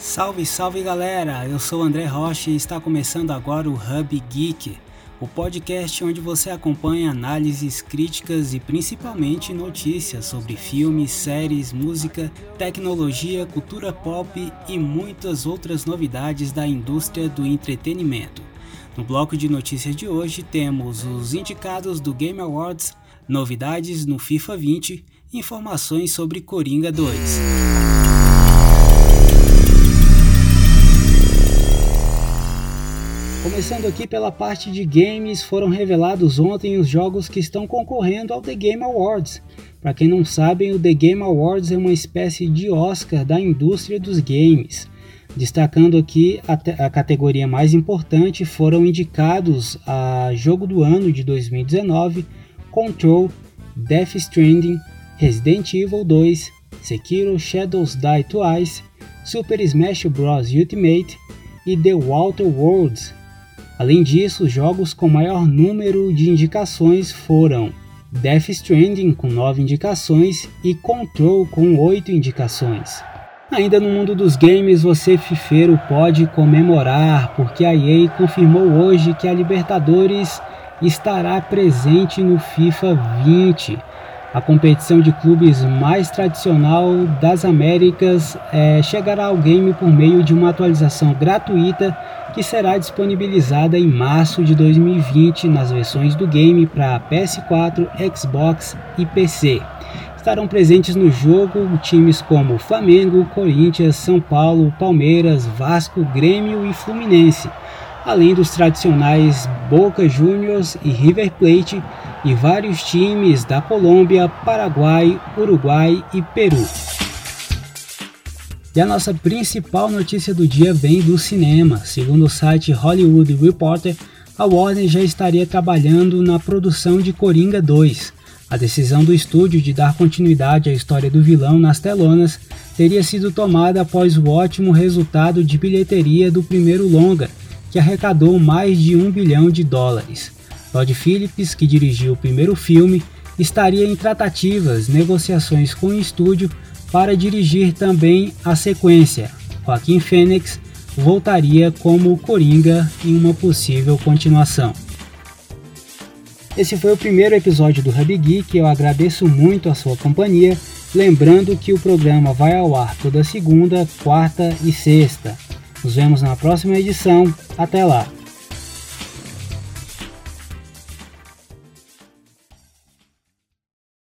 Salve, salve galera! Eu sou André Rocha e está começando agora o Hub Geek, o podcast onde você acompanha análises, críticas e principalmente notícias sobre filmes, séries, música, tecnologia, cultura pop e muitas outras novidades da indústria do entretenimento. No bloco de notícias de hoje temos os indicados do Game Awards, novidades no FIFA 20 e informações sobre Coringa 2. Começando aqui pela parte de games, foram revelados ontem os jogos que estão concorrendo ao The Game Awards. Para quem não sabe, o The Game Awards é uma espécie de Oscar da indústria dos games. Destacando aqui a, a categoria mais importante, foram indicados a Jogo do Ano de 2019, Control, Death Stranding, Resident Evil 2, Sekiro Shadows Die Twice, Super Smash Bros. Ultimate e The Walter Worlds, Além disso, jogos com maior número de indicações foram Death Stranding com 9 indicações e Control com 8 indicações. Ainda no mundo dos games, você fifeiro pode comemorar, porque a EA confirmou hoje que a Libertadores estará presente no FIFA 20. A competição de clubes mais tradicional das Américas é, chegará ao game por meio de uma atualização gratuita que será disponibilizada em março de 2020 nas versões do game para PS4, Xbox e PC. Estarão presentes no jogo times como Flamengo, Corinthians, São Paulo, Palmeiras, Vasco, Grêmio e Fluminense, além dos tradicionais Boca Juniors e River Plate e vários times da Colômbia, Paraguai, Uruguai e Peru. E a nossa principal notícia do dia vem do cinema. Segundo o site Hollywood Reporter, a Warner já estaria trabalhando na produção de Coringa 2. A decisão do estúdio de dar continuidade à história do vilão nas telonas teria sido tomada após o ótimo resultado de bilheteria do primeiro longa, que arrecadou mais de um bilhão de dólares. Todd Phillips, que dirigiu o primeiro filme, estaria em tratativas, negociações com o estúdio para dirigir também a sequência. Joaquim Fênix voltaria como Coringa em uma possível continuação. Esse foi o primeiro episódio do Hub Geek, eu agradeço muito a sua companhia, lembrando que o programa vai ao ar toda segunda, quarta e sexta. Nos vemos na próxima edição, até lá!